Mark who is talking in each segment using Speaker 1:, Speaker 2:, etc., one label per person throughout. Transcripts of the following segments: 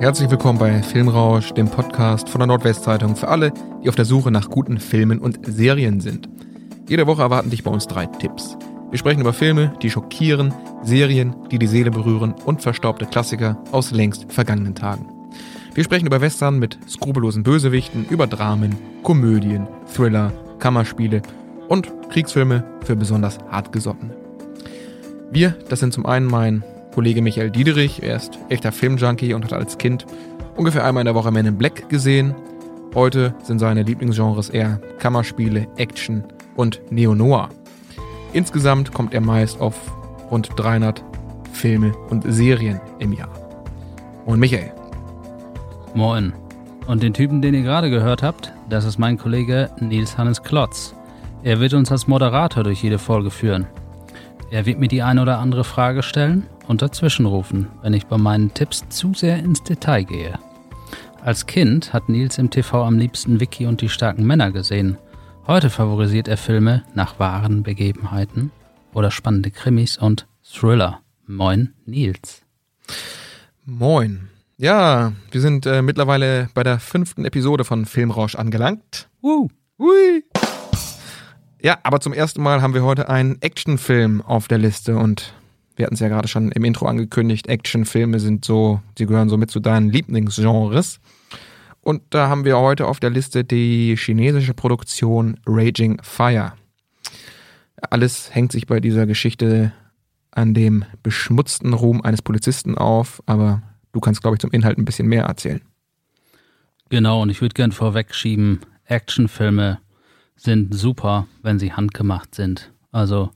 Speaker 1: Herzlich willkommen bei Filmrausch, dem Podcast von der Nordwestzeitung für alle, die auf der Suche nach guten Filmen und Serien sind. Jede Woche erwarten dich bei uns drei Tipps. Wir sprechen über Filme, die schockieren, Serien, die die Seele berühren und verstaubte Klassiker aus längst vergangenen Tagen. Wir sprechen über Western mit skrupellosen Bösewichten, über Dramen, Komödien, Thriller, Kammerspiele und Kriegsfilme für besonders hartgesottene. Wir, das sind zum einen mein Kollege Michael Diederich, er ist echter Filmjunkie und hat als Kind ungefähr einmal in der Woche Men in Black gesehen. Heute sind seine Lieblingsgenres eher Kammerspiele, Action und Neo-Noir. Insgesamt kommt er meist auf rund 300 Filme und Serien im Jahr. Und Michael.
Speaker 2: Moin. Und den Typen, den ihr gerade gehört habt, das ist mein Kollege Nils Hannes Klotz. Er wird uns als Moderator durch jede Folge führen. Er wird mir die eine oder andere Frage stellen und dazwischenrufen, wenn ich bei meinen Tipps zu sehr ins Detail gehe. Als Kind hat Nils im TV am liebsten Vicky und die starken Männer gesehen. Heute favorisiert er Filme nach wahren Begebenheiten oder spannende Krimis und Thriller. Moin, Nils.
Speaker 1: Moin. Ja, wir sind äh, mittlerweile bei der fünften Episode von Filmrausch angelangt.
Speaker 2: Uh.
Speaker 1: Hui. Ja, aber zum ersten Mal haben wir heute einen Actionfilm auf der Liste und wir hatten es ja gerade schon im Intro angekündigt, Actionfilme sind so, sie gehören so mit zu deinen Lieblingsgenres. Und da haben wir heute auf der Liste die chinesische Produktion Raging Fire. Alles hängt sich bei dieser Geschichte an dem beschmutzten Ruhm eines Polizisten auf, aber du kannst, glaube ich, zum Inhalt ein bisschen mehr erzählen.
Speaker 2: Genau, und ich würde gern vorwegschieben, Actionfilme sind super, wenn sie handgemacht sind. Also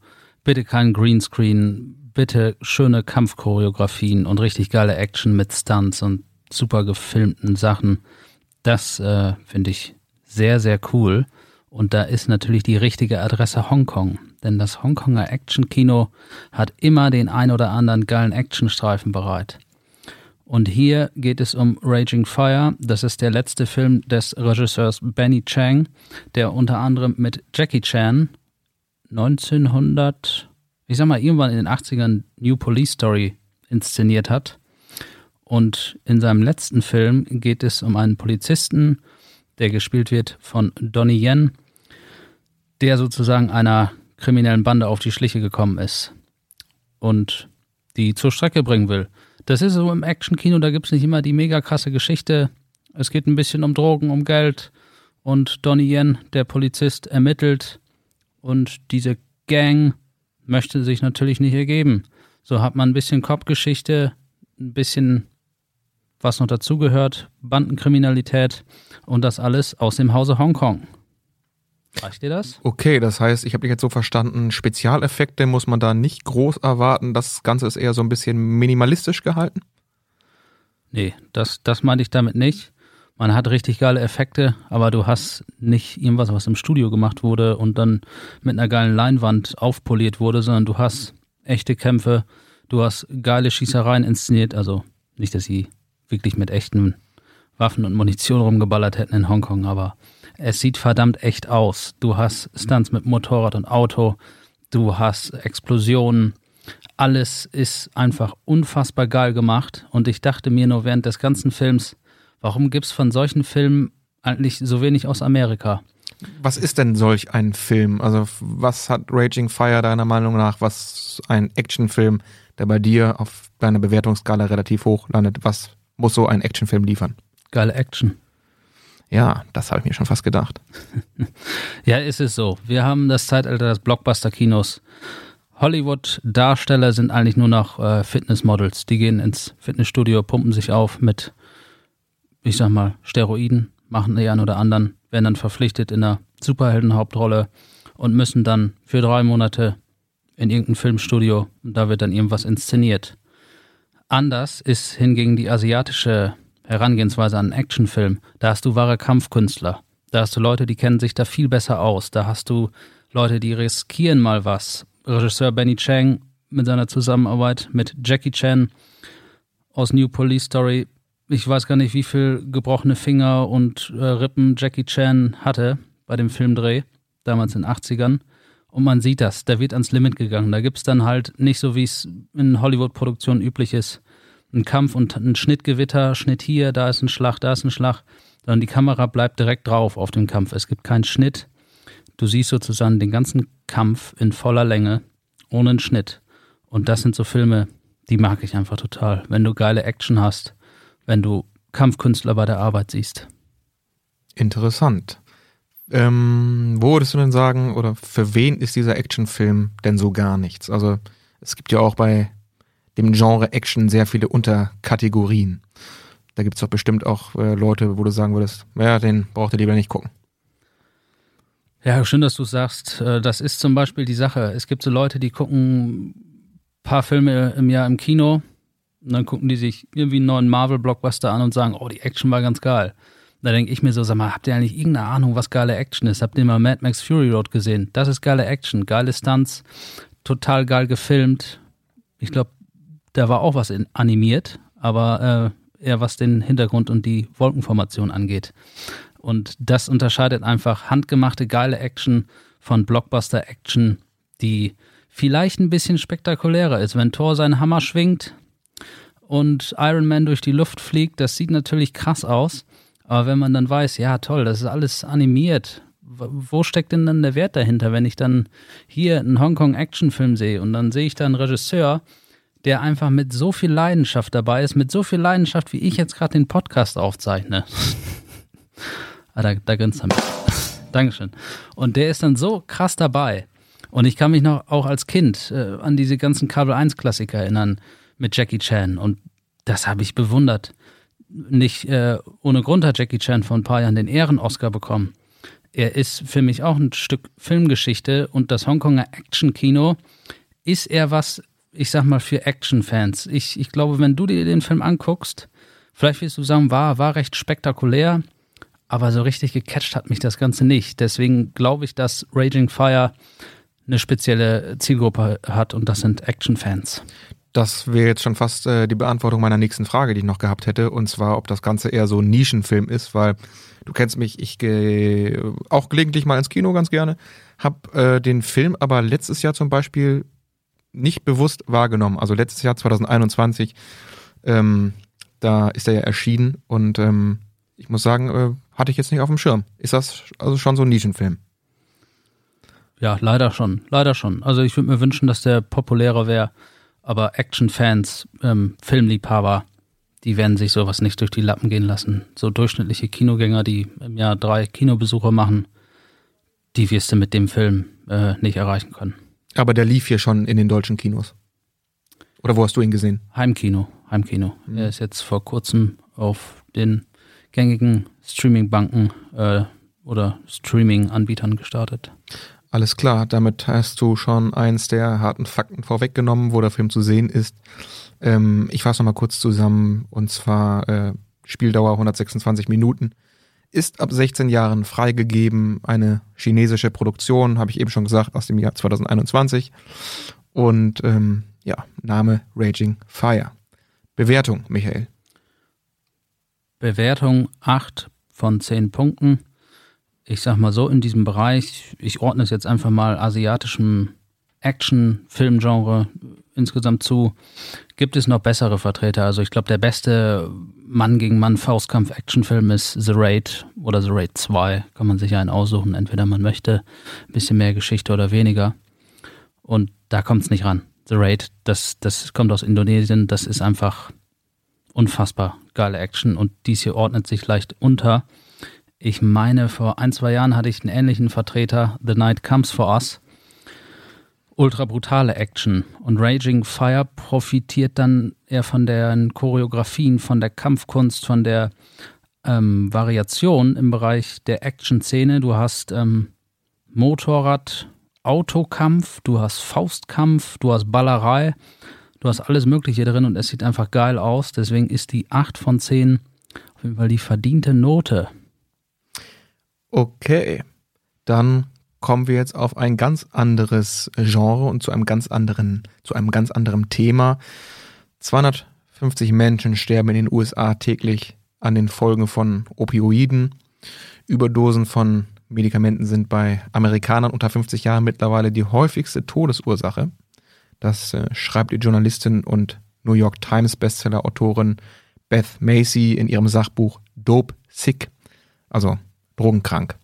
Speaker 2: bitte kein Greenscreen, bitte schöne Kampfchoreografien und richtig geile Action mit Stunts und super gefilmten Sachen. Das äh, finde ich sehr, sehr cool. Und da ist natürlich die richtige Adresse Hongkong. Denn das Hongkonger Actionkino hat immer den ein oder anderen geilen Actionstreifen bereit. Und hier geht es um Raging Fire. Das ist der letzte Film des Regisseurs Benny Chang, der unter anderem mit Jackie Chan 1900 ich sag mal, irgendwann in den 80ern New Police Story inszeniert hat. Und in seinem letzten Film geht es um einen Polizisten, der gespielt wird von Donnie Yen, der sozusagen einer kriminellen Bande auf die Schliche gekommen ist und die zur Strecke bringen will. Das ist so im Actionkino, da gibt es nicht immer die mega krasse Geschichte. Es geht ein bisschen um Drogen, um Geld und Donnie Yen, der Polizist, ermittelt und diese Gang möchte sich natürlich nicht ergeben. So hat man ein bisschen Kopfgeschichte, ein bisschen was noch dazugehört, Bandenkriminalität und das alles aus dem Hause Hongkong. Reicht dir das?
Speaker 1: Okay, das heißt, ich habe dich jetzt so verstanden, Spezialeffekte muss man da nicht groß erwarten. Das Ganze ist eher so ein bisschen minimalistisch gehalten?
Speaker 2: Nee, das, das meinte ich damit nicht. Man hat richtig geile Effekte, aber du hast nicht irgendwas, was im Studio gemacht wurde und dann mit einer geilen Leinwand aufpoliert wurde, sondern du hast echte Kämpfe, du hast geile Schießereien inszeniert, also nicht, dass sie wirklich mit echten Waffen und Munition rumgeballert hätten in Hongkong, aber es sieht verdammt echt aus. Du hast Stunts mit Motorrad und Auto, du hast Explosionen, alles ist einfach unfassbar geil gemacht und ich dachte mir nur während des ganzen Films, Warum gibt es von solchen Filmen eigentlich so wenig aus Amerika?
Speaker 1: Was ist denn solch ein Film? Also, was hat Raging Fire deiner Meinung nach, was ein Actionfilm, der bei dir auf deiner Bewertungsskala relativ hoch landet, was muss so ein Actionfilm liefern?
Speaker 2: Geile Action.
Speaker 1: Ja, das habe ich mir schon fast gedacht.
Speaker 2: ja, ist es so. Wir haben das Zeitalter des Blockbuster-Kinos. Hollywood-Darsteller sind eigentlich nur noch äh, Fitnessmodels. Die gehen ins Fitnessstudio, pumpen sich auf mit ich sag mal, Steroiden, machen die einen oder anderen, werden dann verpflichtet in einer Superheldenhauptrolle und müssen dann für drei Monate in irgendein Filmstudio und da wird dann irgendwas inszeniert. Anders ist hingegen die asiatische Herangehensweise an einen Actionfilm. Da hast du wahre Kampfkünstler. Da hast du Leute, die kennen sich da viel besser aus. Da hast du Leute, die riskieren mal was. Regisseur Benny Chang mit seiner Zusammenarbeit mit Jackie Chan aus New Police Story ich weiß gar nicht, wie viel gebrochene Finger und äh, Rippen Jackie Chan hatte bei dem Filmdreh, damals in den 80ern. Und man sieht das, da wird ans Limit gegangen. Da gibt es dann halt nicht so, wie es in Hollywood-Produktionen üblich ist, ein Kampf und ein Schnittgewitter, Schnitt hier, da ist ein Schlag, da ist ein Schlag, sondern die Kamera bleibt direkt drauf auf dem Kampf. Es gibt keinen Schnitt. Du siehst sozusagen den ganzen Kampf in voller Länge, ohne einen Schnitt. Und das sind so Filme, die mag ich einfach total. Wenn du geile Action hast, wenn du Kampfkünstler bei der Arbeit siehst.
Speaker 1: Interessant. Ähm, wo würdest du denn sagen, oder für wen ist dieser Actionfilm denn so gar nichts? Also es gibt ja auch bei dem Genre Action sehr viele Unterkategorien. Da gibt es doch bestimmt auch äh, Leute, wo du sagen würdest, ja, den braucht ihr lieber nicht gucken.
Speaker 2: Ja, schön, dass du sagst. Äh, das ist zum Beispiel die Sache. Es gibt so Leute, die gucken ein paar Filme im Jahr im Kino und dann gucken die sich irgendwie einen neuen Marvel-Blockbuster an und sagen, oh, die Action war ganz geil. Da denke ich mir so, sag mal, habt ihr eigentlich irgendeine Ahnung, was geile Action ist? Habt ihr mal Mad Max Fury Road gesehen? Das ist geile Action, geile Stunts, total geil gefilmt. Ich glaube, da war auch was in, animiert, aber äh, eher was den Hintergrund und die Wolkenformation angeht. Und das unterscheidet einfach handgemachte geile Action von Blockbuster-Action, die vielleicht ein bisschen spektakulärer ist. Wenn Thor seinen Hammer schwingt und Iron Man durch die Luft fliegt, das sieht natürlich krass aus. Aber wenn man dann weiß, ja toll, das ist alles animiert, wo steckt denn dann der Wert dahinter, wenn ich dann hier einen Hongkong-Actionfilm sehe und dann sehe ich da einen Regisseur, der einfach mit so viel Leidenschaft dabei ist, mit so viel Leidenschaft, wie ich jetzt gerade den Podcast aufzeichne. ah, da, da grinst er mich. Dankeschön. Und der ist dann so krass dabei. Und ich kann mich noch auch als Kind äh, an diese ganzen Kabel 1 Klassiker erinnern mit Jackie Chan. Und das habe ich bewundert. Nicht äh, ohne Grund hat Jackie Chan vor ein paar Jahren den Ehren-Oscar bekommen. Er ist für mich auch ein Stück Filmgeschichte und das Hongkonger Action-Kino ist er was, ich sag mal, für Action-Fans. Ich, ich glaube, wenn du dir den Film anguckst, vielleicht wirst du sagen, war, war recht spektakulär, aber so richtig gecatcht hat mich das Ganze nicht. Deswegen glaube ich, dass Raging Fire eine spezielle Zielgruppe hat und das sind Action-Fans.
Speaker 1: Das wäre jetzt schon fast äh, die Beantwortung meiner nächsten Frage, die ich noch gehabt hätte, und zwar, ob das Ganze eher so ein Nischenfilm ist, weil du kennst mich, ich gehe auch gelegentlich mal ins Kino ganz gerne, hab äh, den Film aber letztes Jahr zum Beispiel nicht bewusst wahrgenommen. Also letztes Jahr 2021, ähm, da ist er ja erschienen und ähm, ich muss sagen, äh, hatte ich jetzt nicht auf dem Schirm. Ist das also schon so ein Nischenfilm?
Speaker 2: Ja, leider schon, leider schon. Also ich würde mir wünschen, dass der populärer wäre, aber Action-Fans, ähm, Filmliebhaber, die werden sich sowas nicht durch die Lappen gehen lassen. So durchschnittliche Kinogänger, die im Jahr drei Kinobesuche machen, die wirst du mit dem Film äh, nicht erreichen können.
Speaker 1: Aber der lief hier schon in den deutschen Kinos. Oder wo hast du ihn gesehen?
Speaker 2: Heimkino, Heimkino. Mhm. Er ist jetzt vor kurzem auf den gängigen Streaming-Banken äh, oder Streaming-Anbietern gestartet.
Speaker 1: Alles klar, damit hast du schon eins der harten Fakten vorweggenommen, wo der Film zu sehen ist. Ähm, ich fasse nochmal kurz zusammen, und zwar äh, Spieldauer 126 Minuten. Ist ab 16 Jahren freigegeben, eine chinesische Produktion, habe ich eben schon gesagt, aus dem Jahr 2021. Und ähm, ja, Name Raging Fire. Bewertung, Michael.
Speaker 2: Bewertung 8 von 10 Punkten. Ich sag mal so, in diesem Bereich, ich ordne es jetzt einfach mal asiatischem Action-Filmgenre insgesamt zu, gibt es noch bessere Vertreter. Also ich glaube, der beste Mann gegen Mann Faustkampf-Actionfilm ist The Raid oder The Raid 2. Kann man sich einen aussuchen. Entweder man möchte ein bisschen mehr Geschichte oder weniger. Und da kommt es nicht ran. The Raid, das, das kommt aus Indonesien, das ist einfach unfassbar geile Action und dies hier ordnet sich leicht unter. Ich meine, vor ein, zwei Jahren hatte ich einen ähnlichen Vertreter, The Night Comes for Us ultra brutale Action. Und Raging Fire profitiert dann eher von den Choreografien, von der Kampfkunst, von der ähm, Variation im Bereich der Action-Szene. Du hast ähm, Motorrad, Autokampf, du hast Faustkampf, du hast Ballerei, du hast alles Mögliche drin und es sieht einfach geil aus. Deswegen ist die 8 von 10 auf jeden Fall die verdiente Note.
Speaker 1: Okay, dann kommen wir jetzt auf ein ganz anderes Genre und zu einem ganz anderen, zu einem ganz anderen Thema. 250 Menschen sterben in den USA täglich an den Folgen von Opioiden. Überdosen von Medikamenten sind bei Amerikanern unter 50 Jahren mittlerweile die häufigste Todesursache. Das äh, schreibt die Journalistin und New York Times Bestseller-Autorin Beth Macy in ihrem Sachbuch Dope Sick, also drogenkrank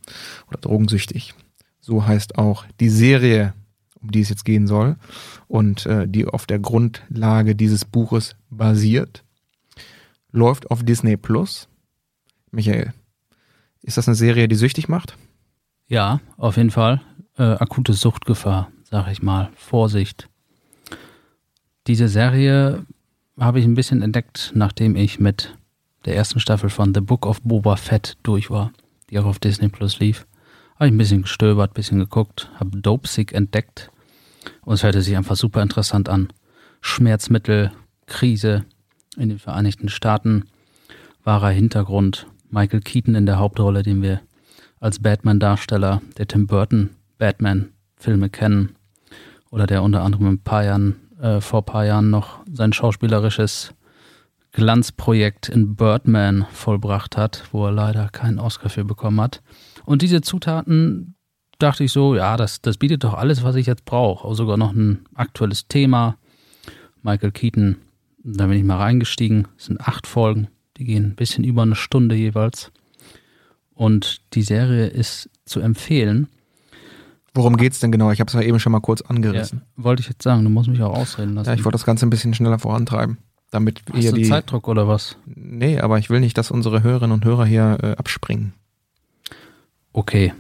Speaker 1: oder drogensüchtig. So heißt auch die Serie, um die es jetzt gehen soll und äh, die auf der Grundlage dieses Buches basiert. Läuft auf Disney Plus. Michael, ist das eine Serie, die süchtig macht?
Speaker 2: Ja, auf jeden Fall. Äh, akute Suchtgefahr, sag ich mal. Vorsicht. Diese Serie habe ich ein bisschen entdeckt, nachdem ich mit der ersten Staffel von The Book of Boba Fett durch war, die auch auf Disney Plus lief. Habe ich ein bisschen gestöbert, ein bisschen geguckt, habe Dope Sick entdeckt und es hörte sich einfach super interessant an. Schmerzmittel, Krise in den Vereinigten Staaten, wahrer Hintergrund, Michael Keaton in der Hauptrolle, den wir als Batman-Darsteller der Tim Burton Batman-Filme kennen oder der unter anderem ein paar Jahren, äh, vor ein paar Jahren noch sein schauspielerisches Glanzprojekt in Birdman vollbracht hat, wo er leider keinen Oscar für bekommen hat. Und diese Zutaten dachte ich so, ja, das, das bietet doch alles, was ich jetzt brauche. Auch sogar noch ein aktuelles Thema. Michael Keaton, da bin ich mal reingestiegen. Es sind acht Folgen, die gehen ein bisschen über eine Stunde jeweils. Und die Serie ist zu empfehlen.
Speaker 1: Worum geht's denn genau? Ich habe es ja eben schon mal kurz angerissen.
Speaker 2: Ja, wollte ich jetzt sagen, du musst mich auch ausreden lassen.
Speaker 1: Ja, ich wollte das Ganze ein bisschen schneller vorantreiben. Damit
Speaker 2: Hast du die Zeitdruck oder was?
Speaker 1: Nee, aber ich will nicht, dass unsere Hörerinnen und Hörer hier äh, abspringen.
Speaker 2: Okay.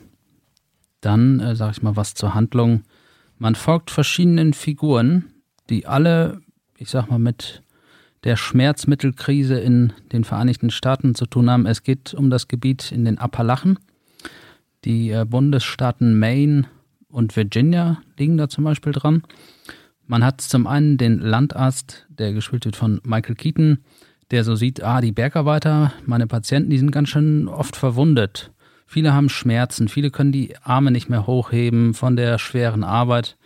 Speaker 2: Dann äh, sage ich mal was zur Handlung. Man folgt verschiedenen Figuren, die alle, ich sag mal, mit der Schmerzmittelkrise in den Vereinigten Staaten zu tun haben. Es geht um das Gebiet in den Appalachen. Die äh, Bundesstaaten Maine und Virginia liegen da zum Beispiel dran. Man hat zum einen den Landarzt, der gespielt wird von Michael Keaton, der so sieht, ah, die Bergarbeiter, meine Patienten, die sind ganz schön oft verwundet. Viele haben Schmerzen, viele können die Arme nicht mehr hochheben von der schweren Arbeit.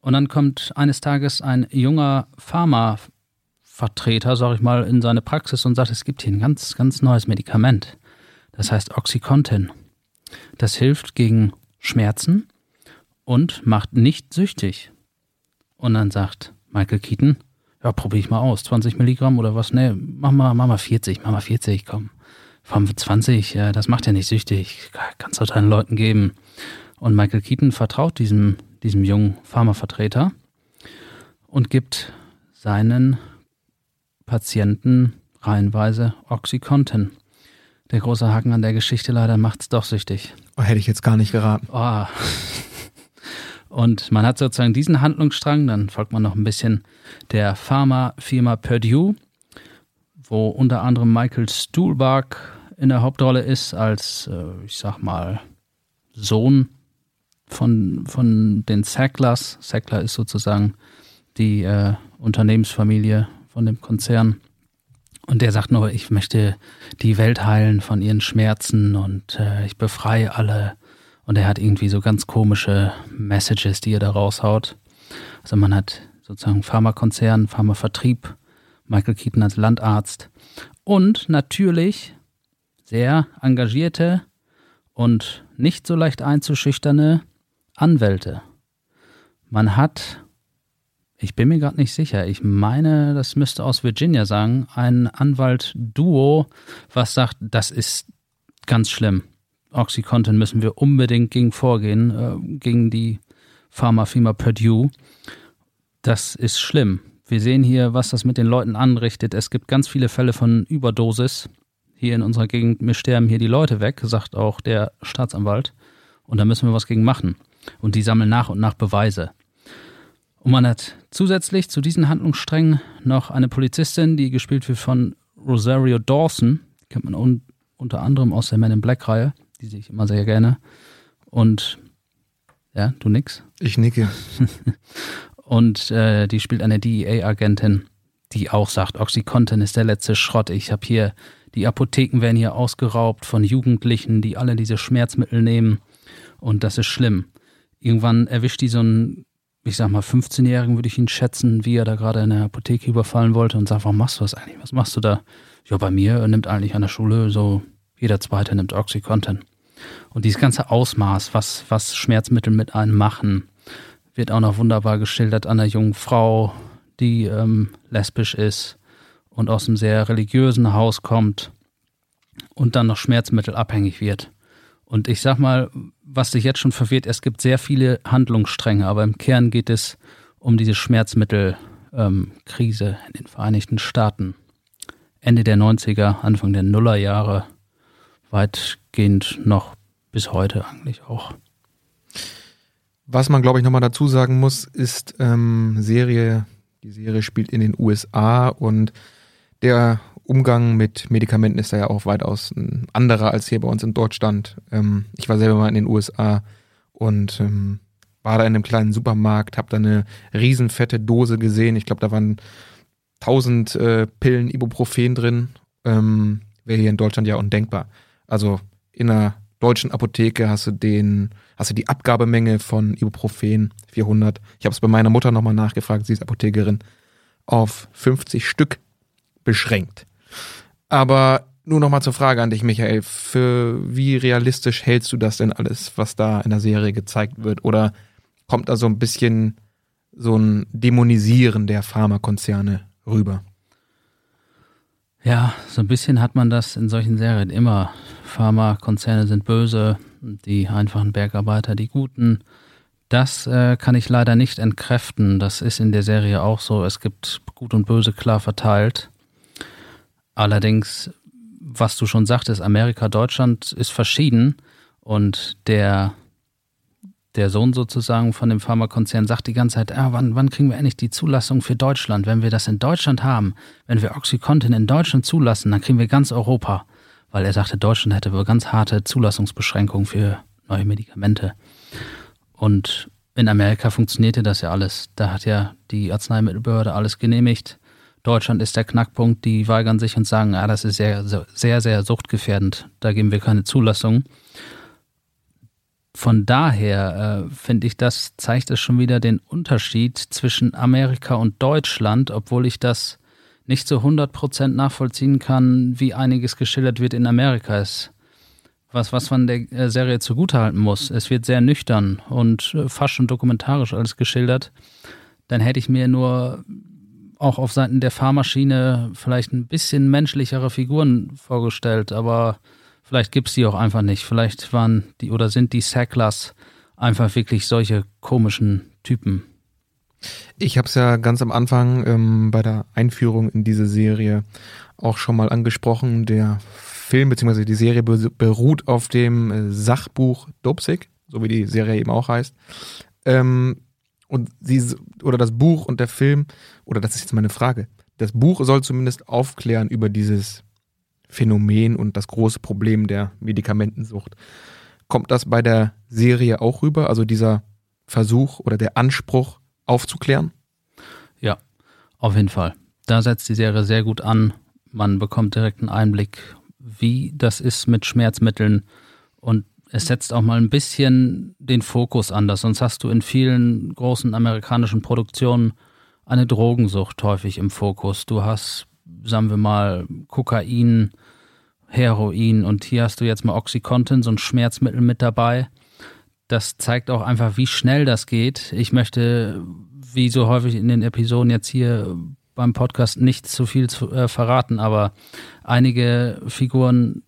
Speaker 2: Und dann kommt eines Tages ein junger Pharmavertreter, sag ich mal, in seine Praxis und sagt, es gibt hier ein ganz, ganz neues Medikament. Das heißt Oxycontin. Das hilft gegen Schmerzen und macht nicht süchtig. Und dann sagt Michael Keaton, ja, probiere ich mal aus. 20 Milligramm oder was? Nee, mach mal, mach mal 40, mach mal 40, komm. 25, ja, das macht ja nicht süchtig, kannst du deinen Leuten geben. Und Michael Keaton vertraut diesem, diesem jungen Pharmavertreter und gibt seinen Patienten reihenweise Oxycontin. Der große Haken an der Geschichte leider macht's doch süchtig.
Speaker 1: Oh, hätte ich jetzt gar nicht geraten.
Speaker 2: Oh. Und man hat sozusagen diesen Handlungsstrang, dann folgt man noch ein bisschen der Pharmafirma Purdue, wo unter anderem Michael Stuhlbarg in der Hauptrolle ist, als, äh, ich sag mal, Sohn von, von den Sacklers. Sackler ist sozusagen die äh, Unternehmensfamilie von dem Konzern. Und der sagt nur, ich möchte die Welt heilen von ihren Schmerzen und äh, ich befreie alle. Und er hat irgendwie so ganz komische Messages, die er da raushaut. Also man hat sozusagen Pharmakonzern, Pharmavertrieb, Michael Keaton als Landarzt und natürlich sehr engagierte und nicht so leicht einzuschüchterne Anwälte. Man hat, ich bin mir gerade nicht sicher, ich meine, das müsste aus Virginia sagen, ein Anwalt-Duo, was sagt, das ist ganz schlimm. Oxycontin müssen wir unbedingt gegen vorgehen, äh, gegen die Pharmafirma Purdue. Das ist schlimm. Wir sehen hier, was das mit den Leuten anrichtet. Es gibt ganz viele Fälle von Überdosis. Hier in unserer Gegend, mir sterben hier die Leute weg, sagt auch der Staatsanwalt. Und da müssen wir was gegen machen. Und die sammeln nach und nach Beweise. Und man hat zusätzlich zu diesen Handlungssträngen noch eine Polizistin, die gespielt wird von Rosario Dawson. Kennt man un unter anderem aus der Men in Black-Reihe. Die sehe ich immer sehr gerne. Und ja, du nix?
Speaker 1: Ich nicke.
Speaker 2: Und äh, die spielt eine DEA-Agentin, die auch sagt, Oxycontin ist der letzte Schrott. Ich habe hier, die Apotheken werden hier ausgeraubt von Jugendlichen, die alle diese Schmerzmittel nehmen. Und das ist schlimm. Irgendwann erwischt die so einen, ich sag mal, 15-Jährigen, würde ich ihn schätzen, wie er da gerade in der Apotheke überfallen wollte und sagt, warum machst du das eigentlich? Was machst du da? Ja, bei mir nimmt eigentlich an der Schule so jeder Zweite nimmt Oxycontin. Und dieses ganze Ausmaß, was, was Schmerzmittel mit einem machen, wird auch noch wunderbar geschildert an einer jungen Frau, die ähm, lesbisch ist und aus einem sehr religiösen Haus kommt und dann noch schmerzmittelabhängig wird. Und ich sag mal, was sich jetzt schon verwirrt, es gibt sehr viele Handlungsstränge, aber im Kern geht es um diese Schmerzmittelkrise ähm, in den Vereinigten Staaten. Ende der 90er, Anfang der Nullerjahre, weitgehend noch bis heute eigentlich auch.
Speaker 1: Was man, glaube ich, nochmal dazu sagen muss, ist ähm, Serie, die Serie spielt in den USA und der Umgang mit Medikamenten ist da ja auch weitaus ein anderer als hier bei uns in Deutschland. Ähm, ich war selber mal in den USA und ähm, war da in einem kleinen Supermarkt, habe da eine riesenfette Dose gesehen. Ich glaube, da waren 1000 äh, Pillen Ibuprofen drin. Ähm, Wäre hier in Deutschland ja undenkbar. Also in einer deutschen Apotheke hast du den, hast du die Abgabemenge von Ibuprofen 400. Ich habe es bei meiner Mutter nochmal nachgefragt, sie ist Apothekerin, auf 50 Stück beschränkt. Aber nur nochmal zur Frage an dich, Michael. Für wie realistisch hältst du das denn alles, was da in der Serie gezeigt wird? Oder kommt da so ein bisschen so ein Dämonisieren der Pharmakonzerne rüber?
Speaker 2: Ja, so ein bisschen hat man das in solchen Serien immer. Pharmakonzerne sind böse, die einfachen Bergarbeiter die Guten. Das äh, kann ich leider nicht entkräften. Das ist in der Serie auch so. Es gibt Gut und Böse klar verteilt. Allerdings, was du schon sagtest, Amerika, Deutschland ist verschieden und der, der Sohn sozusagen von dem Pharmakonzern sagt die ganze Zeit, ah, wann, wann kriegen wir endlich die Zulassung für Deutschland? Wenn wir das in Deutschland haben, wenn wir Oxycontin in Deutschland zulassen, dann kriegen wir ganz Europa. Weil er sagte, Deutschland hätte wohl ganz harte Zulassungsbeschränkungen für neue Medikamente. Und in Amerika funktionierte das ja alles. Da hat ja die Arzneimittelbehörde alles genehmigt. Deutschland ist der Knackpunkt, die weigern sich und sagen, ah, das ist sehr, sehr, sehr suchtgefährdend, da geben wir keine Zulassung. Von daher äh, finde ich, das zeigt es schon wieder den Unterschied zwischen Amerika und Deutschland, obwohl ich das nicht zu 100% nachvollziehen kann, wie einiges geschildert wird in Amerika. Es, was, was man der äh, Serie zugutehalten muss. Es wird sehr nüchtern und äh, fast schon dokumentarisch alles geschildert. Dann hätte ich mir nur auch auf Seiten der Fahrmaschine vielleicht ein bisschen menschlichere Figuren vorgestellt, aber vielleicht gibt es die auch einfach nicht. Vielleicht waren die oder sind die Sacklers einfach wirklich solche komischen Typen.
Speaker 1: Ich habe es ja ganz am Anfang ähm, bei der Einführung in diese Serie auch schon mal angesprochen. Der Film bzw. die Serie beruht auf dem äh, Sachbuch Dopsig, so wie die Serie eben auch heißt. Ähm, und sie oder das Buch und der Film, oder das ist jetzt meine Frage, das Buch soll zumindest aufklären über dieses Phänomen und das große Problem der Medikamentensucht. Kommt das bei der Serie auch rüber, also dieser Versuch oder der Anspruch aufzuklären?
Speaker 2: Ja, auf jeden Fall. Da setzt die Serie sehr gut an. Man bekommt direkt einen Einblick, wie das ist mit Schmerzmitteln und es setzt auch mal ein bisschen den Fokus anders. Sonst hast du in vielen großen amerikanischen Produktionen eine Drogensucht häufig im Fokus. Du hast, sagen wir mal, Kokain, Heroin und hier hast du jetzt mal Oxycontin, so ein Schmerzmittel mit dabei. Das zeigt auch einfach, wie schnell das geht. Ich möchte, wie so häufig in den Episoden jetzt hier beim Podcast, nicht zu viel zu, äh, verraten, aber einige Figuren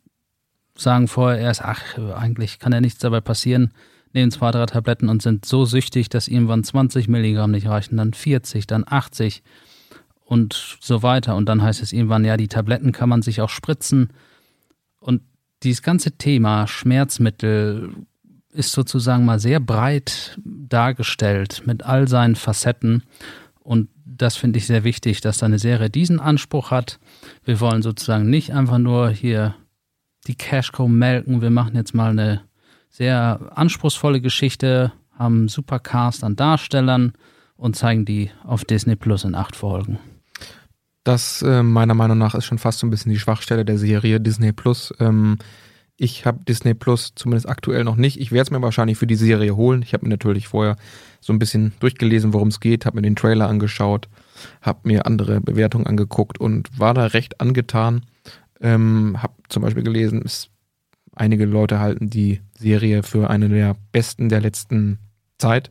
Speaker 2: sagen vorher erst, ach, eigentlich kann ja nichts dabei passieren, nehmen zwei, drei Tabletten und sind so süchtig, dass irgendwann 20 Milligramm nicht reichen, dann 40, dann 80 und so weiter. Und dann heißt es irgendwann, ja, die Tabletten kann man sich auch spritzen. Und dieses ganze Thema Schmerzmittel ist sozusagen mal sehr breit dargestellt mit all seinen Facetten. Und das finde ich sehr wichtig, dass deine Serie diesen Anspruch hat. Wir wollen sozusagen nicht einfach nur hier die Cashcow melken. Wir machen jetzt mal eine sehr anspruchsvolle Geschichte, haben einen super Cast an Darstellern und zeigen die auf Disney Plus in acht Folgen.
Speaker 1: Das äh, meiner Meinung nach ist schon fast so ein bisschen die Schwachstelle der Serie Disney Plus. Ähm, ich habe Disney Plus zumindest aktuell noch nicht. Ich werde es mir wahrscheinlich für die Serie holen. Ich habe mir natürlich vorher so ein bisschen durchgelesen, worum es geht, habe mir den Trailer angeschaut, habe mir andere Bewertungen angeguckt und war da recht angetan. Ähm, hab zum Beispiel gelesen, ist, einige Leute halten die Serie für eine der besten der letzten Zeit.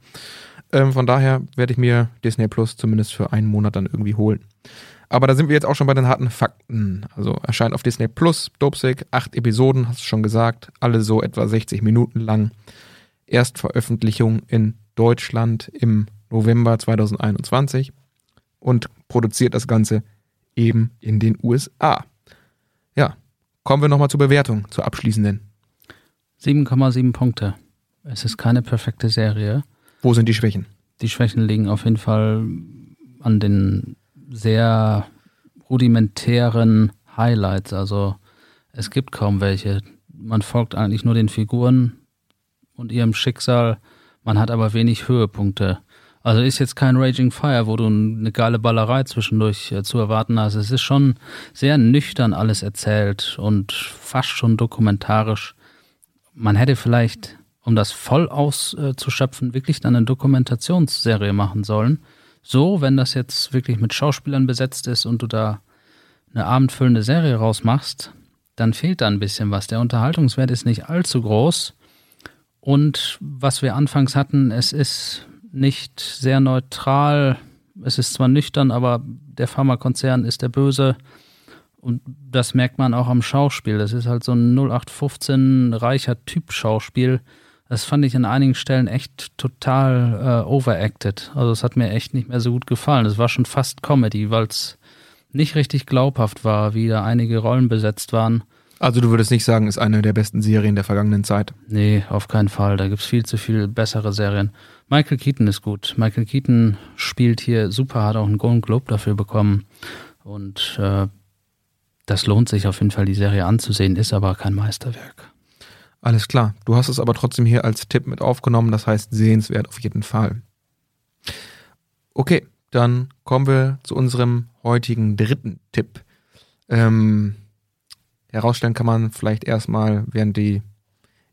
Speaker 1: Ähm, von daher werde ich mir Disney Plus zumindest für einen Monat dann irgendwie holen. Aber da sind wir jetzt auch schon bei den harten Fakten. Also erscheint auf Disney Plus, Dopesick, acht Episoden, hast du schon gesagt, alle so etwa 60 Minuten lang. Erstveröffentlichung in Deutschland im November 2021 und produziert das Ganze eben in den USA. Ja, kommen wir nochmal zur Bewertung, zur abschließenden.
Speaker 2: 7,7 Punkte. Es ist keine perfekte Serie.
Speaker 1: Wo sind die Schwächen?
Speaker 2: Die Schwächen liegen auf jeden Fall an den sehr rudimentären Highlights. Also es gibt kaum welche. Man folgt eigentlich nur den Figuren und ihrem Schicksal. Man hat aber wenig Höhepunkte. Also ist jetzt kein Raging Fire, wo du eine geile Ballerei zwischendurch äh, zu erwarten hast. Es ist schon sehr nüchtern alles erzählt und fast schon dokumentarisch. Man hätte vielleicht, um das voll auszuschöpfen, wirklich dann eine Dokumentationsserie machen sollen. So, wenn das jetzt wirklich mit Schauspielern besetzt ist und du da eine abendfüllende Serie rausmachst, dann fehlt da ein bisschen was. Der Unterhaltungswert ist nicht allzu groß. Und was wir anfangs hatten, es ist nicht sehr neutral. Es ist zwar nüchtern, aber der Pharmakonzern ist der Böse. Und das merkt man auch am Schauspiel. Das ist halt so ein 0815 reicher Typ Schauspiel. Das fand ich an einigen Stellen echt total äh, overacted. Also es hat mir echt nicht mehr so gut gefallen. Es war schon fast Comedy, weil es nicht richtig glaubhaft war, wie da einige Rollen besetzt waren.
Speaker 1: Also du würdest nicht sagen, ist eine der besten Serien der vergangenen Zeit?
Speaker 2: Nee, auf keinen Fall. Da gibt es viel zu viel bessere Serien. Michael Keaton ist gut. Michael Keaton spielt hier super, hat auch einen Golden Globe dafür bekommen. Und äh, das lohnt sich auf jeden Fall, die Serie anzusehen, ist aber kein Meisterwerk.
Speaker 1: Alles klar. Du hast es aber trotzdem hier als Tipp mit aufgenommen, das heißt sehenswert auf jeden Fall. Okay, dann kommen wir zu unserem heutigen dritten Tipp. Ähm, herausstellen kann man vielleicht erstmal, während die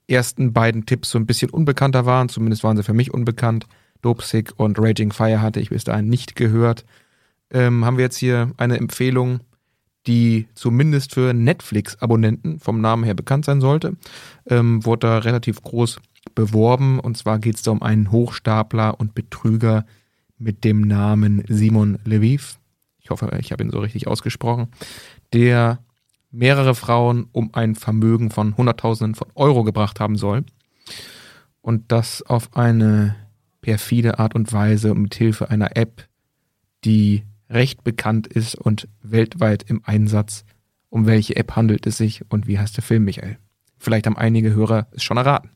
Speaker 1: ersten beiden Tipps so ein bisschen unbekannter waren, zumindest waren sie für mich unbekannt. Dopesick und Raging Fire hatte ich bis dahin nicht gehört. Ähm, haben wir jetzt hier eine Empfehlung, die zumindest für Netflix-Abonnenten vom Namen her bekannt sein sollte. Ähm, wurde da relativ groß beworben und zwar geht es da um einen Hochstapler und Betrüger mit dem Namen Simon Lviv. Ich hoffe, ich habe ihn so richtig ausgesprochen. Der mehrere Frauen um ein Vermögen von Hunderttausenden von Euro gebracht haben soll. Und das auf eine perfide Art und Weise mit Hilfe einer App, die recht bekannt ist und weltweit im Einsatz. Um welche App handelt es sich und wie heißt der Film, Michael? Vielleicht haben einige Hörer es schon erraten.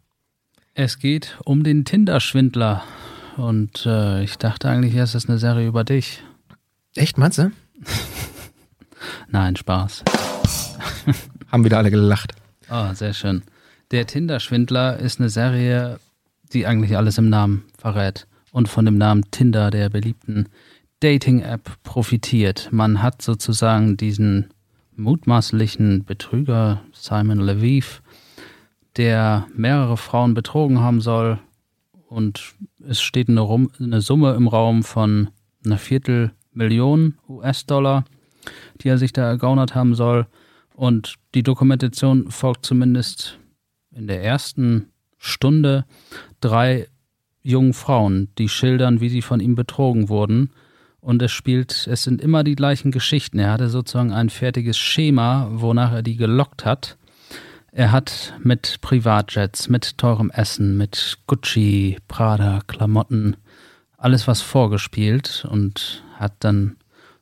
Speaker 2: Es geht um den Tinder-Schwindler. Und äh, ich dachte eigentlich, es ist eine Serie über dich.
Speaker 1: Echt, meinst du?
Speaker 2: Nein, Spaß.
Speaker 1: Haben wieder alle gelacht.
Speaker 2: Oh, sehr schön. Der Tinder-Schwindler ist eine Serie, die eigentlich alles im Namen verrät. Und von dem Namen Tinder, der beliebten Dating-App, profitiert. Man hat sozusagen diesen mutmaßlichen Betrüger Simon Leviev, der mehrere Frauen betrogen haben soll. Und es steht eine, Rum eine Summe im Raum von einer Viertelmillion US-Dollar, die er sich da ergaunert haben soll. Und die Dokumentation folgt zumindest in der ersten Stunde drei jungen Frauen, die schildern, wie sie von ihm betrogen wurden. Und es spielt, es sind immer die gleichen Geschichten. Er hatte sozusagen ein fertiges Schema, wonach er die gelockt hat. Er hat mit Privatjets, mit teurem Essen, mit Gucci, Prada, Klamotten, alles was vorgespielt und hat dann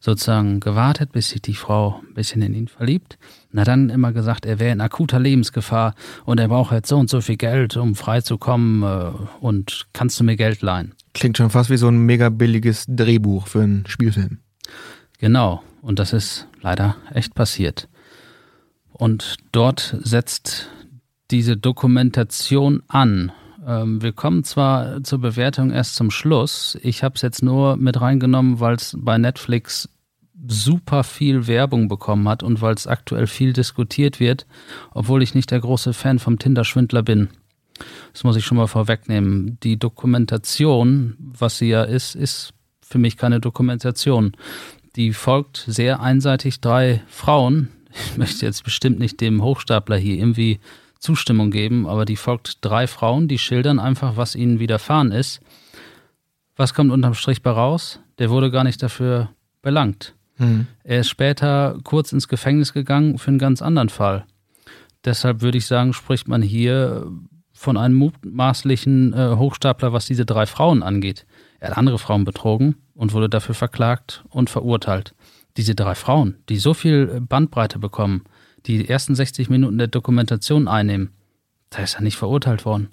Speaker 2: sozusagen gewartet, bis sich die Frau ein bisschen in ihn verliebt. Hat dann immer gesagt, er wäre in akuter Lebensgefahr und er braucht jetzt so und so viel Geld, um freizukommen äh, und kannst du mir Geld leihen.
Speaker 1: Klingt schon fast wie so ein mega billiges Drehbuch für einen Spielfilm.
Speaker 2: Genau, und das ist leider echt passiert. Und dort setzt diese Dokumentation an. Ähm, wir kommen zwar zur Bewertung erst zum Schluss. Ich habe es jetzt nur mit reingenommen, weil es bei Netflix super viel Werbung bekommen hat und weil es aktuell viel diskutiert wird, obwohl ich nicht der große Fan vom Tinder-Schwindler bin. Das muss ich schon mal vorwegnehmen. Die Dokumentation, was sie ja ist, ist für mich keine Dokumentation. Die folgt sehr einseitig drei Frauen. Ich möchte jetzt bestimmt nicht dem Hochstapler hier irgendwie Zustimmung geben, aber die folgt drei Frauen, die schildern einfach, was ihnen widerfahren ist. Was kommt unterm Strich bei raus? Der wurde gar nicht dafür belangt. Hm. Er ist später kurz ins Gefängnis gegangen für einen ganz anderen Fall. Deshalb würde ich sagen, spricht man hier von einem mutmaßlichen äh, Hochstapler, was diese drei Frauen angeht. Er hat andere Frauen betrogen und wurde dafür verklagt und verurteilt. Diese drei Frauen, die so viel Bandbreite bekommen, die ersten 60 Minuten der Dokumentation einnehmen, da ist er nicht verurteilt worden.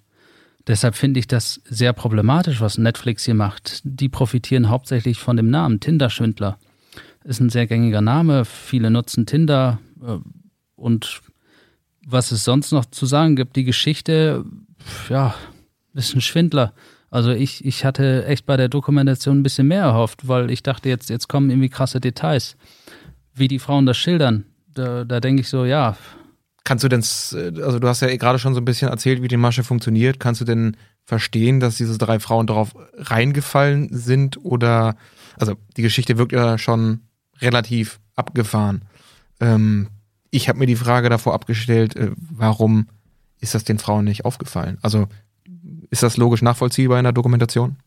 Speaker 2: Deshalb finde ich das sehr problematisch, was Netflix hier macht. Die profitieren hauptsächlich von dem Namen Tinder-Schwindler. Ist ein sehr gängiger Name. Viele nutzen Tinder. Äh, und was es sonst noch zu sagen gibt, die Geschichte, ja, ist ein Schwindler. Also ich, ich hatte echt bei der Dokumentation ein bisschen mehr erhofft, weil ich dachte, jetzt, jetzt kommen irgendwie krasse Details. Wie die Frauen das schildern. Da, da denke ich so, ja,
Speaker 1: Kannst du denn, also du hast ja gerade schon so ein bisschen erzählt, wie die Masche funktioniert. Kannst du denn verstehen, dass diese drei Frauen darauf reingefallen sind oder, also die Geschichte wirkt ja schon relativ abgefahren. Ähm, ich habe mir die Frage davor abgestellt, äh, warum ist das den Frauen nicht aufgefallen? Also ist das logisch nachvollziehbar in der Dokumentation?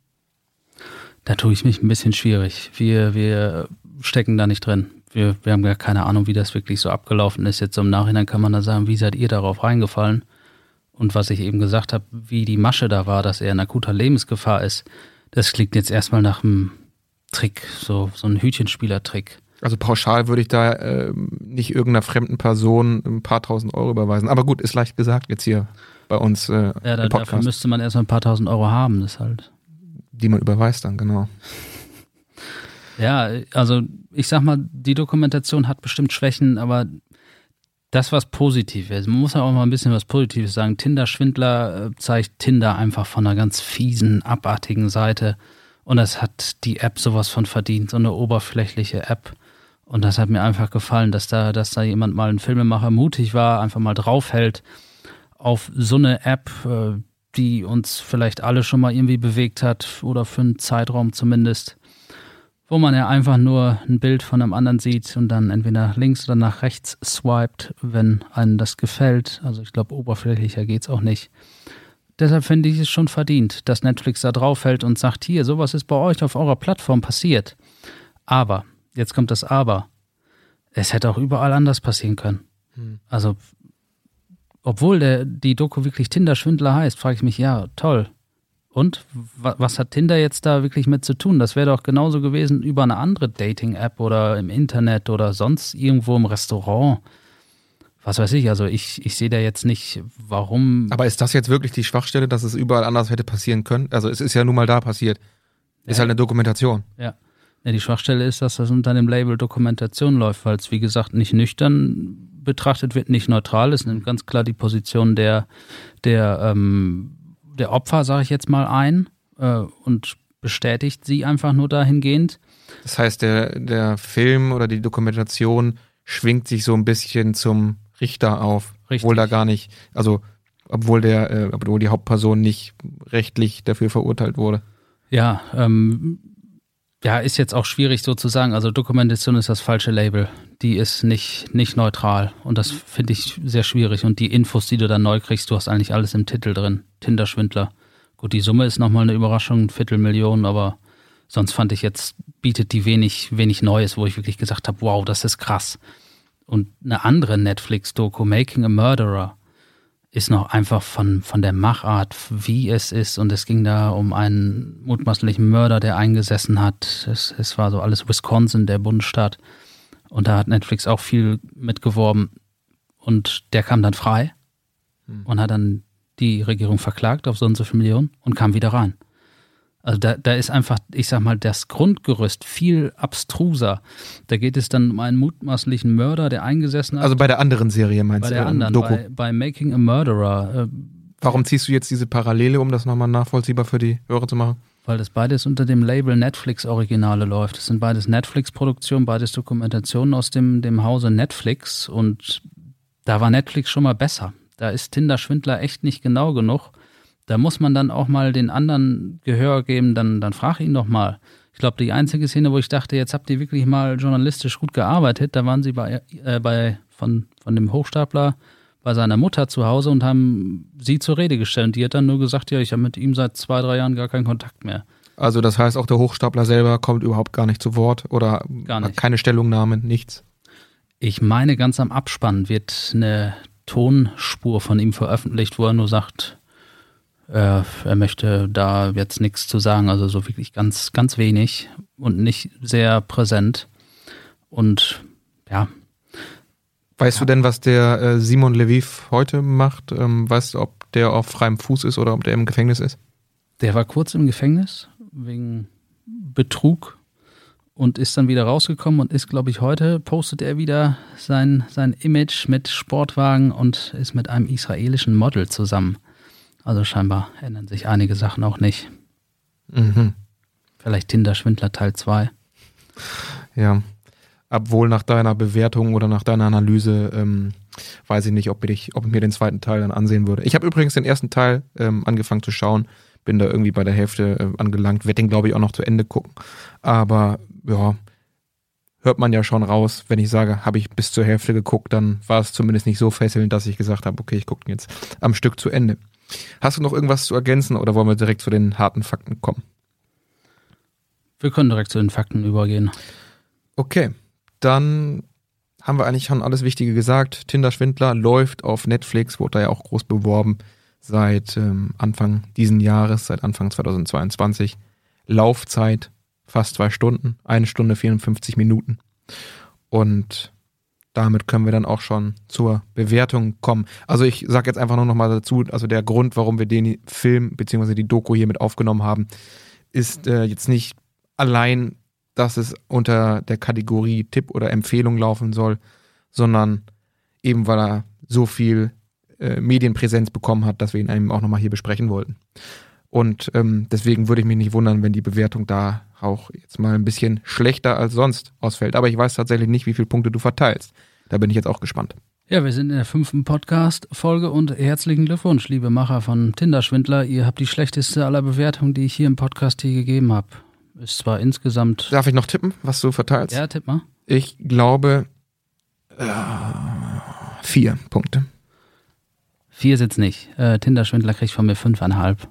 Speaker 2: Da tue ich mich ein bisschen schwierig. Wir, wir stecken da nicht drin wir, wir haben ja keine Ahnung, wie das wirklich so abgelaufen ist. Jetzt im Nachhinein kann man da sagen, wie seid ihr darauf reingefallen? Und was ich eben gesagt habe, wie die Masche da war, dass er in akuter Lebensgefahr ist, das klingt jetzt erstmal nach einem Trick, so, so ein Hütchenspielertrick.
Speaker 1: Also pauschal würde ich da äh, nicht irgendeiner fremden Person ein paar tausend Euro überweisen. Aber gut, ist leicht gesagt jetzt hier bei uns. Äh,
Speaker 2: ja, da, dafür müsste man erstmal ein paar tausend Euro haben, das halt.
Speaker 1: Die man überweist dann, genau.
Speaker 2: Ja, also ich sag mal, die Dokumentation hat bestimmt Schwächen, aber das was Positives. Man muss ja auch mal ein bisschen was Positives sagen. Tinder-Schwindler äh, zeigt Tinder einfach von einer ganz fiesen, abartigen Seite. Und das hat die App sowas von verdient, so eine oberflächliche App. Und das hat mir einfach gefallen, dass da, dass da jemand mal ein Filmemacher mutig war, einfach mal draufhält auf so eine App, äh, die uns vielleicht alle schon mal irgendwie bewegt hat oder für einen Zeitraum zumindest wo man ja einfach nur ein Bild von einem anderen sieht und dann entweder nach links oder nach rechts swiped, wenn einem das gefällt. Also ich glaube, oberflächlicher geht es auch nicht. Deshalb finde ich es schon verdient, dass Netflix da draufhält und sagt, hier, sowas ist bei euch auf eurer Plattform passiert. Aber, jetzt kommt das Aber, es hätte auch überall anders passieren können. Hm. Also, obwohl der, die Doku wirklich Tinder-Schwindler heißt, frage ich mich, ja, toll, und was hat Tinder jetzt da wirklich mit zu tun? Das wäre doch genauso gewesen über eine andere Dating-App oder im Internet oder sonst irgendwo im Restaurant. Was weiß ich, also ich, ich sehe da jetzt nicht, warum.
Speaker 1: Aber ist das jetzt wirklich die Schwachstelle, dass es überall anders hätte passieren können? Also es ist ja nun mal da passiert. Ist ja. halt eine Dokumentation.
Speaker 2: Ja. Ja. Die Schwachstelle ist, dass das unter dem Label Dokumentation läuft, weil es, wie gesagt, nicht nüchtern betrachtet wird, nicht neutral ist, nimmt ganz klar die Position der, der ähm, der Opfer, sage ich jetzt mal, ein äh, und bestätigt sie einfach nur dahingehend.
Speaker 1: Das heißt, der, der Film oder die Dokumentation schwingt sich so ein bisschen zum Richter auf, Richtig. obwohl da gar nicht, also obwohl der, äh, obwohl die Hauptperson nicht rechtlich dafür verurteilt wurde.
Speaker 2: Ja, ähm, ja, ist jetzt auch schwierig so zu sagen. Also Dokumentation ist das falsche Label. Die ist nicht, nicht neutral. Und das finde ich sehr schwierig. Und die Infos, die du dann neu kriegst, du hast eigentlich alles im Titel drin. Tinder-Schwindler. Gut, die Summe ist nochmal eine Überraschung, Viertelmillion, aber sonst fand ich jetzt, bietet die wenig, wenig Neues, wo ich wirklich gesagt habe, wow, das ist krass. Und eine andere Netflix-Doku, Making a Murderer, ist noch einfach von, von der Machart, wie es ist. Und es ging da um einen mutmaßlichen Mörder, der eingesessen hat. Es, es war so alles Wisconsin, der Bundesstaat. Und da hat Netflix auch viel mitgeworben. Und der kam dann frei hm. und hat dann die Regierung verklagt auf so und so viele Millionen und kam wieder rein. Also da, da ist einfach, ich sag mal, das Grundgerüst viel abstruser. Da geht es dann um einen mutmaßlichen Mörder, der eingesessen hat.
Speaker 1: Also bei der anderen Serie meinst
Speaker 2: du? Bei der anderen, Doku. Bei, bei Making a Murderer. Äh,
Speaker 1: Warum ziehst du jetzt diese Parallele, um das nochmal nachvollziehbar für die Hörer zu machen?
Speaker 2: Weil das beides unter dem Label Netflix Originale läuft. Das sind beides Netflix-Produktionen, beides Dokumentationen aus dem, dem Hause Netflix. Und da war Netflix schon mal besser. Da ist Tinder Schwindler echt nicht genau genug da muss man dann auch mal den anderen Gehör geben, dann, dann frag ihn doch mal. Ich glaube, die einzige Szene, wo ich dachte, jetzt habt ihr wirklich mal journalistisch gut gearbeitet, da waren sie bei, äh, bei von, von dem Hochstapler bei seiner Mutter zu Hause und haben sie zur Rede gestellt. Und die hat dann nur gesagt, ja, ich habe mit ihm seit zwei, drei Jahren gar keinen Kontakt mehr.
Speaker 1: Also das heißt, auch der Hochstapler selber kommt überhaupt gar nicht zu Wort oder
Speaker 2: Gar nicht.
Speaker 1: keine Stellungnahme, nichts.
Speaker 2: Ich meine, ganz am Abspann wird eine Tonspur von ihm veröffentlicht, wo er nur sagt, äh, er möchte da jetzt nichts zu sagen, also so wirklich ganz, ganz wenig und nicht sehr präsent. Und ja,
Speaker 1: Weißt du denn, was der äh, Simon Lviv heute macht? Ähm, weißt du, ob der auf freiem Fuß ist oder ob der im Gefängnis ist?
Speaker 2: der war kurz im Gefängnis wegen Betrug und ist dann wieder rausgekommen und ist, glaube ich, heute postet er wieder sein, sein Image mit Sportwagen und ist mit einem israelischen Model zusammen. Also scheinbar ändern sich einige Sachen auch nicht.
Speaker 1: Mhm.
Speaker 2: Vielleicht Tinder-Schwindler Teil 2.
Speaker 1: Ja. Obwohl nach deiner Bewertung oder nach deiner Analyse ähm, weiß ich nicht, ob ich, ob ich mir den zweiten Teil dann ansehen würde. Ich habe übrigens den ersten Teil ähm, angefangen zu schauen, bin da irgendwie bei der Hälfte äh, angelangt, werde den glaube ich auch noch zu Ende gucken. Aber ja, hört man ja schon raus, wenn ich sage, habe ich bis zur Hälfte geguckt, dann war es zumindest nicht so fesselnd, dass ich gesagt habe, okay, ich gucke jetzt am Stück zu Ende. Hast du noch irgendwas zu ergänzen oder wollen wir direkt zu den harten Fakten kommen?
Speaker 2: Wir können direkt zu den Fakten übergehen.
Speaker 1: Okay, dann haben wir eigentlich schon alles Wichtige gesagt. Tinder Schwindler läuft auf Netflix, wurde da ja auch groß beworben seit ähm, Anfang diesen Jahres, seit Anfang 2022. Laufzeit fast zwei Stunden, eine Stunde 54 Minuten. Und damit können wir dann auch schon zur Bewertung kommen. Also ich sage jetzt einfach nur noch mal dazu, also der Grund, warum wir den Film bzw. die Doku hier mit aufgenommen haben, ist äh, jetzt nicht allein, dass es unter der Kategorie Tipp oder Empfehlung laufen soll, sondern eben weil er so viel äh, Medienpräsenz bekommen hat, dass wir ihn eben auch nochmal hier besprechen wollten. Und ähm, deswegen würde ich mich nicht wundern, wenn die Bewertung da auch jetzt mal ein bisschen schlechter als sonst ausfällt. Aber ich weiß tatsächlich nicht, wie viele Punkte du verteilst. Da bin ich jetzt auch gespannt.
Speaker 2: Ja, wir sind in der fünften Podcast-Folge und herzlichen Glückwunsch, liebe Macher von Tinder-Schwindler. Ihr habt die schlechteste aller Bewertungen, die ich hier im Podcast hier gegeben habe. Ist zwar insgesamt.
Speaker 1: Darf ich noch tippen, was du verteilst?
Speaker 2: Ja, tipp mal.
Speaker 1: Ich glaube äh, vier Punkte.
Speaker 2: Vier sitzt nicht. Äh, Tinder-Schwindler kriegt von mir fünfeinhalb.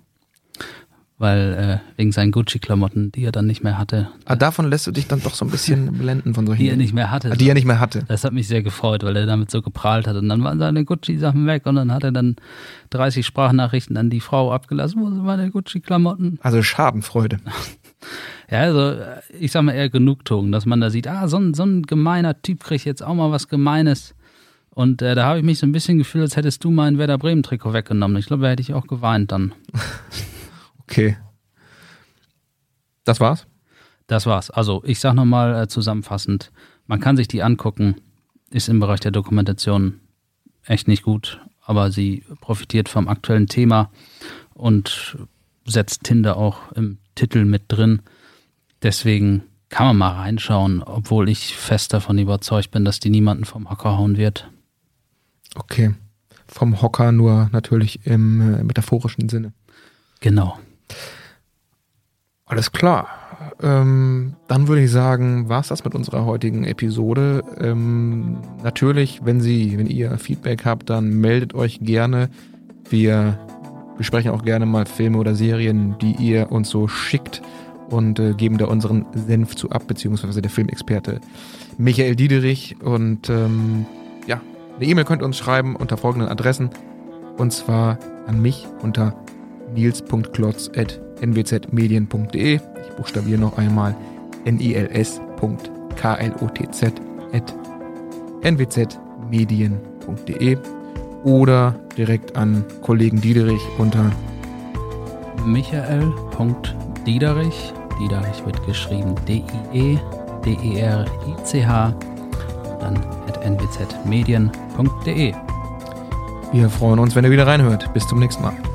Speaker 2: Weil äh, wegen seinen Gucci-Klamotten, die er dann nicht mehr hatte.
Speaker 1: Ah, davon lässt du dich dann doch so ein bisschen blenden von solchen
Speaker 2: Die er nicht mehr hatte.
Speaker 1: Ah, die er nicht mehr hatte.
Speaker 2: Das hat mich sehr gefreut, weil er damit so geprahlt hat. Und dann waren seine Gucci-Sachen weg und dann hat er dann 30 Sprachnachrichten an die Frau abgelassen. Wo sind meine Gucci-Klamotten?
Speaker 1: Also Schadenfreude.
Speaker 2: Ja, also ich sag mal eher Genugtuung, dass man da sieht, ah, so ein, so ein gemeiner Typ kriegt jetzt auch mal was Gemeines. Und äh, da habe ich mich so ein bisschen gefühlt, als hättest du mein Werder Bremen-Trikot weggenommen. Ich glaube, da hätte ich auch geweint dann.
Speaker 1: Okay. Das war's?
Speaker 2: Das war's. Also ich sag nochmal äh, zusammenfassend, man kann sich die angucken, ist im Bereich der Dokumentation echt nicht gut, aber sie profitiert vom aktuellen Thema und setzt Tinder auch im Titel mit drin. Deswegen kann man mal reinschauen, obwohl ich fest davon überzeugt bin, dass die niemanden vom Hocker hauen wird.
Speaker 1: Okay. Vom Hocker nur natürlich im äh, metaphorischen Sinne.
Speaker 2: Genau.
Speaker 1: Alles klar. Ähm, dann würde ich sagen, war's das mit unserer heutigen Episode. Ähm, natürlich, wenn Sie, wenn ihr Feedback habt, dann meldet euch gerne. Wir besprechen auch gerne mal Filme oder Serien, die ihr uns so schickt und äh, geben da unseren Senf zu ab, beziehungsweise der Filmexperte Michael Diederich. Und ähm, ja, eine E-Mail könnt ihr uns schreiben unter folgenden Adressen. Und zwar an mich unter nils.klotz.nwzmedien.de. Ich buchstabiere noch einmal nils.klotz.nwzmedien.de oder direkt an Kollegen Diederich unter
Speaker 2: Michael.diederich. Diederich wird geschrieben D-I-E, D-E-R-I-C-H, dann at nwzmedien.de.
Speaker 1: Wir freuen uns, wenn ihr wieder reinhört. Bis zum nächsten Mal.